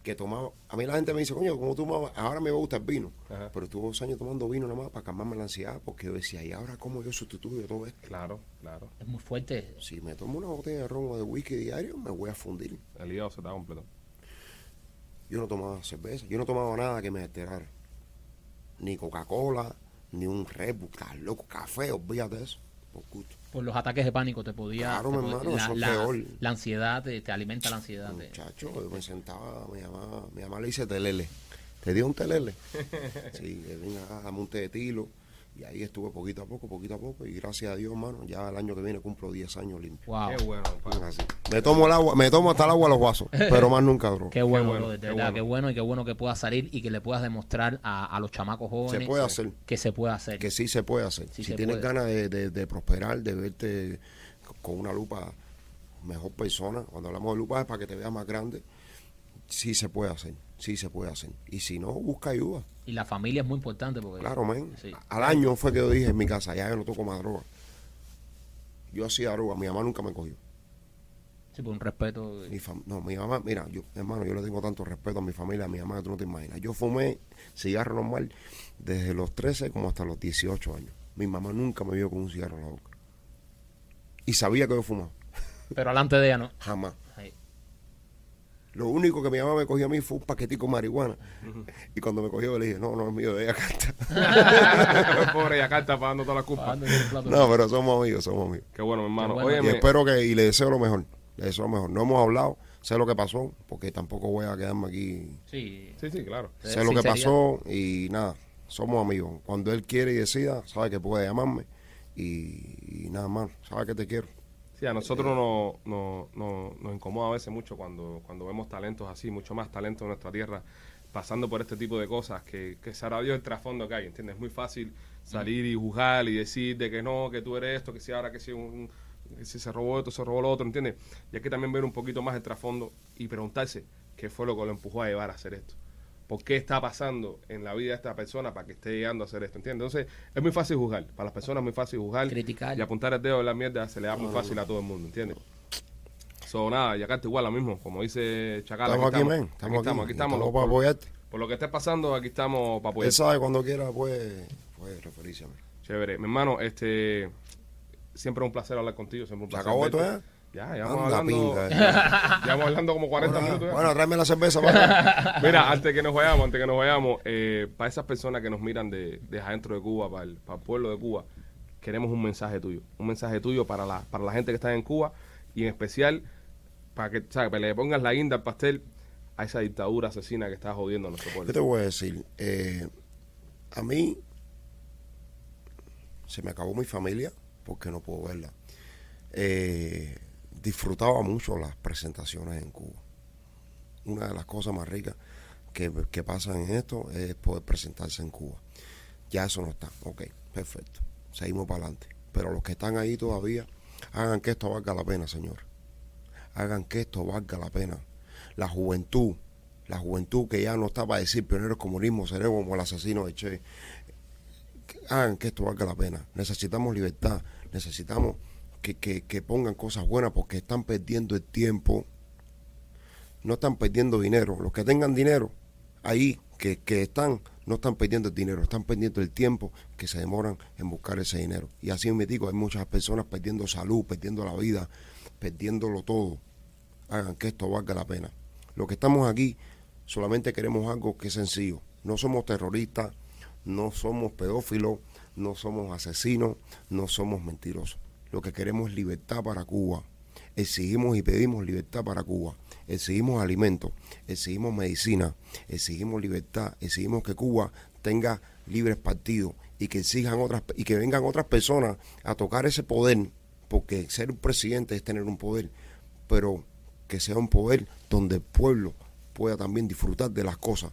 que tomaba. A mí la gente me dice, coño, ¿cómo tú tomabas? Ahora me gusta el vino. Ajá. Pero estuve dos años tomando vino nada más para calmarme la ansiedad porque yo decía, ¿y ahora cómo yo sustituyo todo esto? Claro, claro. Es muy fuerte. Si me tomo una botella de ron o de whisky diario, me voy a fundir. El hígado se está completo. Yo no tomaba cerveza, yo no tomaba nada que me alterara. Ni Coca-Cola, ni un Red Bull, estás loco, café, olvídate de eso. Por los ataques de pánico te podía. Claro, te podía- hermano, la, eso la- peor. la ansiedad te, te alimenta la ansiedad. te- Muchacho, yo me sentaba, mi mamá, mi mamá le dice telele. ¿Te dio un telele? sí, venga dame un té de tilo. Y ahí estuve poquito a poco, poquito a poco. Y gracias a Dios, hermano, ya el año que viene cumplo 10 años limpio. Wow. Qué bueno. Me tomo el agua, me tomo hasta el agua a los vasos, pero más nunca droga. Qué bueno, bueno, brother, de qué verdad, bueno. qué bueno y qué bueno que puedas salir y que le puedas demostrar a, a los chamacos jóvenes Se puede hacer. que se puede hacer. que sí se puede hacer. Sí si tienes puede. ganas de, de- de prosperar, de verte con una lupa mejor persona, cuando hablamos de lupa es para que te veas más grande, sí se puede hacer, sí se puede hacer. Y si no, busca ayuda. Y la familia es muy importante porque Claro. Sí. Al año fue que yo dije en mi casa, ya yo no toco más droga. Yo hacía droga, mi mamá nunca me cogió. sí, por un respeto. Mi fam- no, mi mamá, mira, yo, hermano, yo le tengo tanto respeto a mi familia, a mi mamá que tú no te imaginas. Yo fumé cigarro normal desde los 13 como hasta los 18 años. Mi mamá nunca me vio con un cigarro en la boca. Y sabía que yo fumaba. Pero alante de ella no. Jamás. Lo único que mi mamá me cogió a mí fue un paquetico de marihuana. Y cuando me cogió, le dije, no, no es mío, de ella canta. Pobre, acá está pagando toda la culpa. No, pero somos amigos, somos amigos. Qué bueno, mi hermano. Qué bueno. Y espero que, y le deseo lo mejor. Le deseo lo mejor. No hemos hablado, sé lo que pasó, porque tampoco voy a quedarme aquí. Sí. Sí, sí, claro. Sé lo que pasó y nada, somos amigos. Cuando él quiere y decida, sabe que puede llamarme. Y, y nada más, sabe que te quiero. Sí, a nosotros nos, nos, nos, incomoda a veces mucho cuando, cuando vemos talentos así, mucho más talento en nuestra tierra, pasando por este tipo de cosas, que, que sabrá Dios el trasfondo que hay, ¿entiendes? Es muy fácil salir y juzgar y decir de que no, que tú eres esto, que si ahora, que si, un, que si se robó esto, se robó lo otro, ¿entiendes? Y hay que también ver un poquito más el trasfondo y preguntarse qué fue lo que lo empujó a llevar a hacer esto. ¿Por qué está pasando en la vida de esta persona para que esté llegando a hacer esto? ¿Entiendes? Entonces, es muy fácil juzgar. Para las personas es muy fácil juzgar. Criticar. Y apuntar el dedo en la mierda se le da muy fácil a todo el mundo, ¿entiendes? So, nada, y acá está igual lo mismo. Como dice Chacal, Estamos aquí, estamos. men. Aquí Estamos aquí. estamos, aquí estamos. Estamos para Por, apoyarte. por lo que esté pasando, aquí estamos para Él apoyar. sabe cuando quiera, pues, pues referirse a mí. Chévere. Mi hermano, este... Siempre es un placer hablar contigo. Siempre un ¿Se placer acabó esto verte. Ya? Ya, vamos hablando... pinga. Ya vamos hablando como 40 Bueno, minutos. ya. bueno, tráeme la cerveza para Mira, antes que nos vayamos, antes que nos vayamos, eh, para esas personas que nos miran de, de adentro de Cuba, para el, para el pueblo de Cuba, queremos un mensaje tuyo. Un mensaje tuyo para la, para la gente que está en Cuba y en especial para que, ¿sabes? para que le pongas la guinda al pastel a esa dictadura asesina que está jodiendo a nuestro Yo te pueblo. voy a decir, eh, a mí se me acabó mi familia porque no puedo verla. Eh, disfrutaba mucho las presentaciones en Cuba. Una de las cosas más ricas que, que pasan en esto es poder presentarse en Cuba. Ya eso no está. Ok, perfecto. Seguimos para adelante. Pero los que están ahí todavía, hagan que esto valga la pena, señor. Hagan que esto valga la pena. La juventud, la juventud que ya no está para decir pioneros comunismo, seremos como el asesino de Che. Hagan que esto valga la pena. Necesitamos libertad, necesitamos que, que, pongan cosas buenas porque están perdiendo el tiempo. No están perdiendo dinero. Los que tengan dinero ahí, que, que están, no están perdiendo el dinero, están perdiendo el tiempo que se demoran en buscar ese dinero. Y así me digo, hay muchas personas perdiendo salud, perdiendo la vida, perdiéndolo todo. Hagan que esto valga la pena. Los que estamos aquí solamente queremos algo que es sencillo. No somos terroristas, no somos pedófilos, no somos asesinos, no somos mentirosos. Lo que queremos es libertad para Cuba. Exigimos y pedimos libertad para Cuba. Exigimos alimentos, exigimos medicina, exigimos libertad, exigimos que Cuba tenga libres partidos y que exijan otras y que vengan otras personas a tocar ese poder, porque ser un presidente es tener un poder, pero que sea un poder donde el pueblo pueda también disfrutar de las cosas.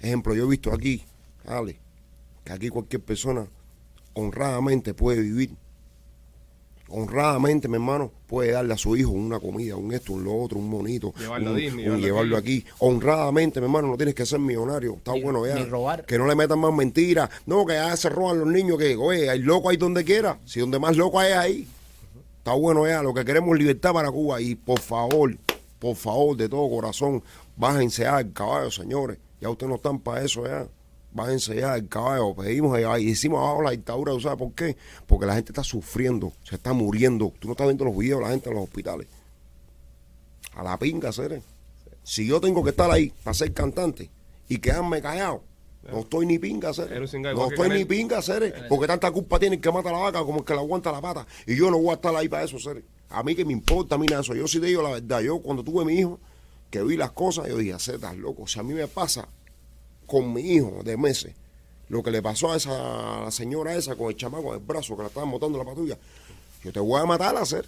Ejemplo, yo he visto aquí, Ale, que aquí cualquier persona honradamente puede vivir. Honradamente, mi hermano, puede darle a su hijo una comida, un esto, un lo otro, un monito, Llevarlo a un- Disney, un llevarlo aquí. Honradamente, mi hermano, no tienes que ser millonario. Está Ni- bueno ya. ni robar. Que no le metan más mentiras. No, que ya se roban los niños, que, oye, hay loco ahí donde quiera. Si donde más loco hay es ahí. Está bueno ya, lo que queremos es libertad para Cuba. Y por favor, por favor, de todo corazón, bájense ya el caballo, señores. Ya ustedes no están para eso ya. Bájense ya el caballo. Pedimos allá y hicimos abajo la dictadura. ¿tú ¿Sabes por qué? Porque la gente está sufriendo, se está muriendo. Tú no estás viendo los videos de la gente en los hospitales. A la pinga, Cere. Si yo tengo que estar ahí para ser cantante y quedarme callado, no estoy ni pinga, Cere. No estoy ni pinga, Cere. Porque tanta culpa tiene el que mata la vaca como el que la aguanta la pata. Y yo no voy a estar ahí para eso, Cere. A mí que me importa, a mí nada eso. Yo sí te digo la verdad. Yo cuando tuve mi hijo, que vi las cosas, yo dije, "Cere, estás loco. Si a mí me pasa con mi hijo de meses, lo que le pasó a esa a la señora esa con el chamaco en el brazo que la estaban botando la patrulla, yo te voy a matar a hacer.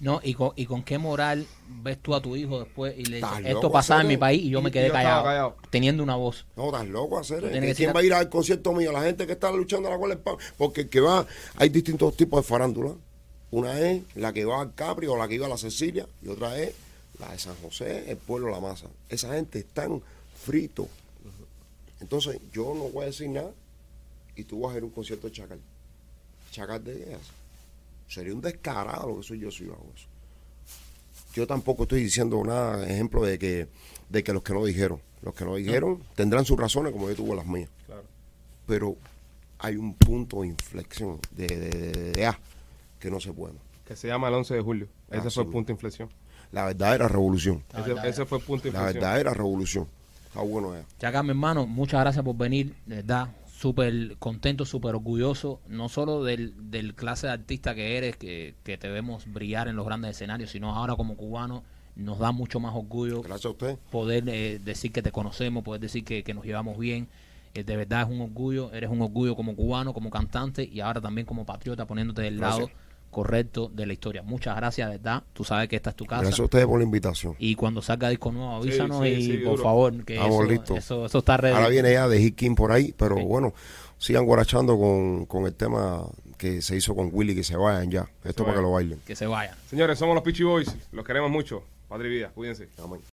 No, y con, y con qué moral ves tú a tu hijo después y le dices, esto loco, pasaba en mi país y yo me quedé callado, callado. teniendo una voz. No, estás loco a hacer. que ¿Quién va a ir al concierto mío? La gente que está luchando a la cual Porque el que va, hay distintos tipos de farándula. Una es la que va al Capri o la que iba a la Cecilia, y otra es la de San José, el pueblo La Masa. Esa gente están fritos. Entonces, yo no voy a decir nada y tú vas a ir a un concierto de Chacal. ¿Chacal de qué hace? Sería un descarado lo que soy yo si yo hago eso. Yo tampoco estoy diciendo nada, ejemplo de que, de que los que no dijeron. Los que no dijeron tendrán sus razones como yo tuve las mías. Claro. Pero hay un punto de inflexión de, de, de- de A que no se puede. Que se llama el 11 de julio. Ese Ah, fue el punto de inflexión. La verdadera revolución. La Ese, ese fue el punto de La inflexión. verdadera revolución. Está bueno ya. Chacal, mi hermano, muchas gracias por venir, de verdad, súper contento, súper orgulloso, no solo del, del clase de artista que eres, que, que te vemos brillar en los grandes escenarios, sino ahora como cubano nos da mucho más orgullo Gracias a usted. poder eh, decir que te conocemos, poder decir que, que nos llevamos bien. Eh, de verdad es un orgullo, eres un orgullo como cubano, como cantante y ahora también como patriota poniéndote del lado. Correcto de la historia. Muchas gracias, de verdad. Tú sabes que esta es tu casa. Gracias a ustedes por la invitación. Y cuando salga disco nuevo, avísanos sí, y sí, por duro. favor, que eso, listos. eso, eso está ready. Ahora viene ya de Hit King por ahí, pero Sí. bueno, sigan guarachando con, con el tema que se hizo con Willy, que se vayan ya. Esto para que vayan. lo bailen. Que se vaya. Señores, somos los Peachy Boys. Los queremos mucho. Padre y vida, cuídense. Amén.